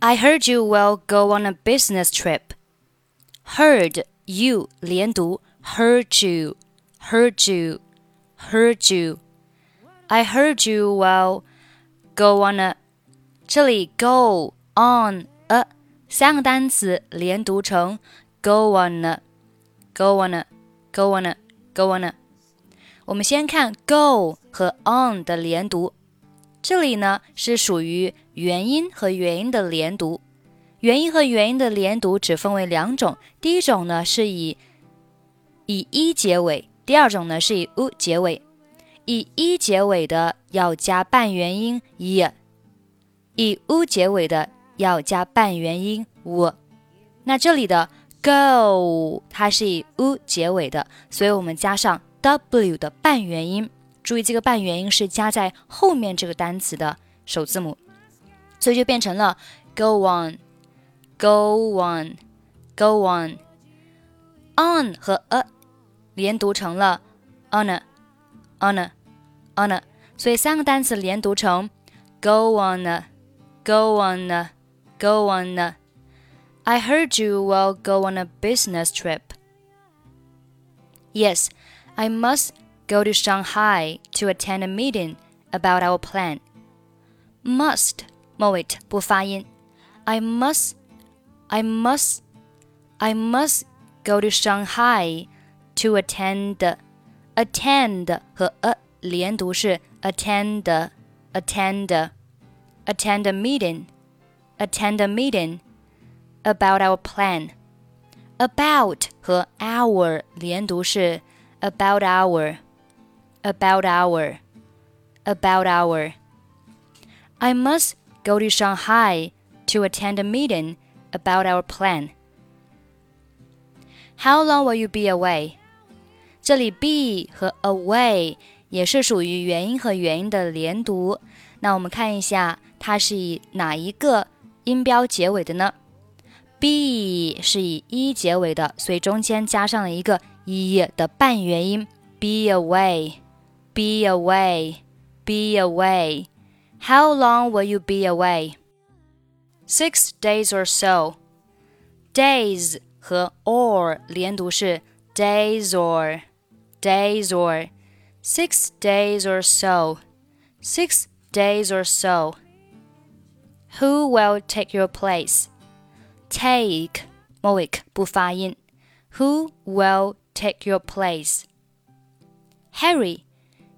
I heard you will go on a business trip. Heard you 连读，heard you, heard you, heard you. I heard you will go on a 这里 go on a 三个单词连读成 go on a, go on a, go on a, go on a。我们先看 go 和 on 的连读。这里呢是属于 元音和元音的连读，元音和元音的连读只分为两种，第一种呢是以以一结尾，第二种呢是以 u 结尾。以一结尾的要加半元音 i，以 u 结尾的要加半元音 u。那这里的 go 它是以 u 结尾的，所以我们加上 w 的半元音。注意，这个半元音是加在后面这个单词的首字母，所以就变成了 go on，go on，go on。on 和 a 连读成了 on，on，on，所以三个单词连读成 go on，go on，go on。I heard you will go on a business trip. Yes, I must go to Shanghai to attend a meeting about our plan. Must 末尾不发音。I must, I must, I must go to Shanghai to attend. Attend 和 a 连读是 attend, attend, attend a meeting, attend a meeting about our plan. About 和 our 连读是 about our about our, about our. I must go to Shanghai to attend a meeting about our plan. How long will you be away? 这里 be 和 away 也是属于元音和元音的连读。那我们看一下，它是以哪一个音标结尾的呢？be 是以一结尾的，所以中间加上了一个一的半元音，be away。be away, be away. How long will you be away? Six days or so. Days 和 or 连读是 days or, days or. Six days or so. Six days or so. Who will take your place? Take 末尾不发音。Who will take your place? Harry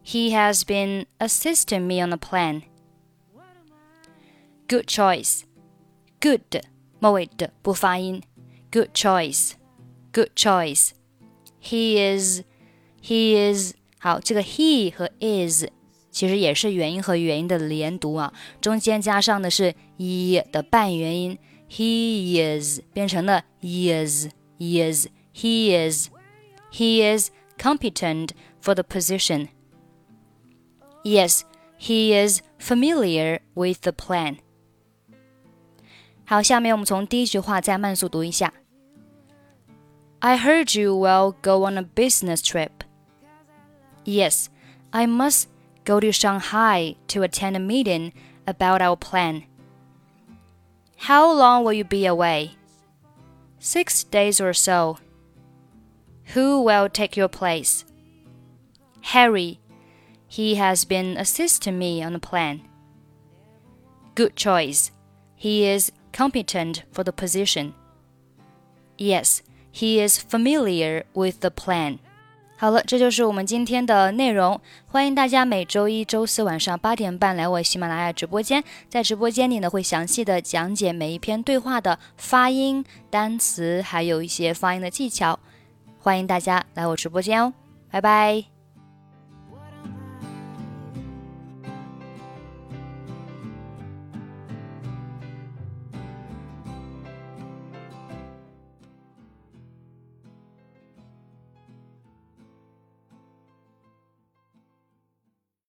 he has been assisting me on the plan. Good choice. Good 末尾的不发音。Good choice. Good choice. He is. He is. 好，这个 he 和 is 其实也是元音和元音的连读啊，中间加上的是 e 的半元音。He is 变成了 is is. He is. He is competent for the position. Yes, he is familiar with the plan. 好，下面我们从第一句话再慢速读一下。I heard you will go on a business trip. Yes, I must go to Shanghai to attend a meeting about our plan. How long will you be away? Six days or so. Who will take your place? Harry, he has been assisting me on the plan. Good choice. He is competent for the position. Yes, he is familiar with the plan. 好了，这就是我们今天的内容。欢迎大家每周一、周四晚上八点半来我喜马拉雅直播间，在直播间里呢会详细的讲解每一篇对话的发音、单词，还有一些发音的技巧。欢迎大家来我直播间哦，拜拜。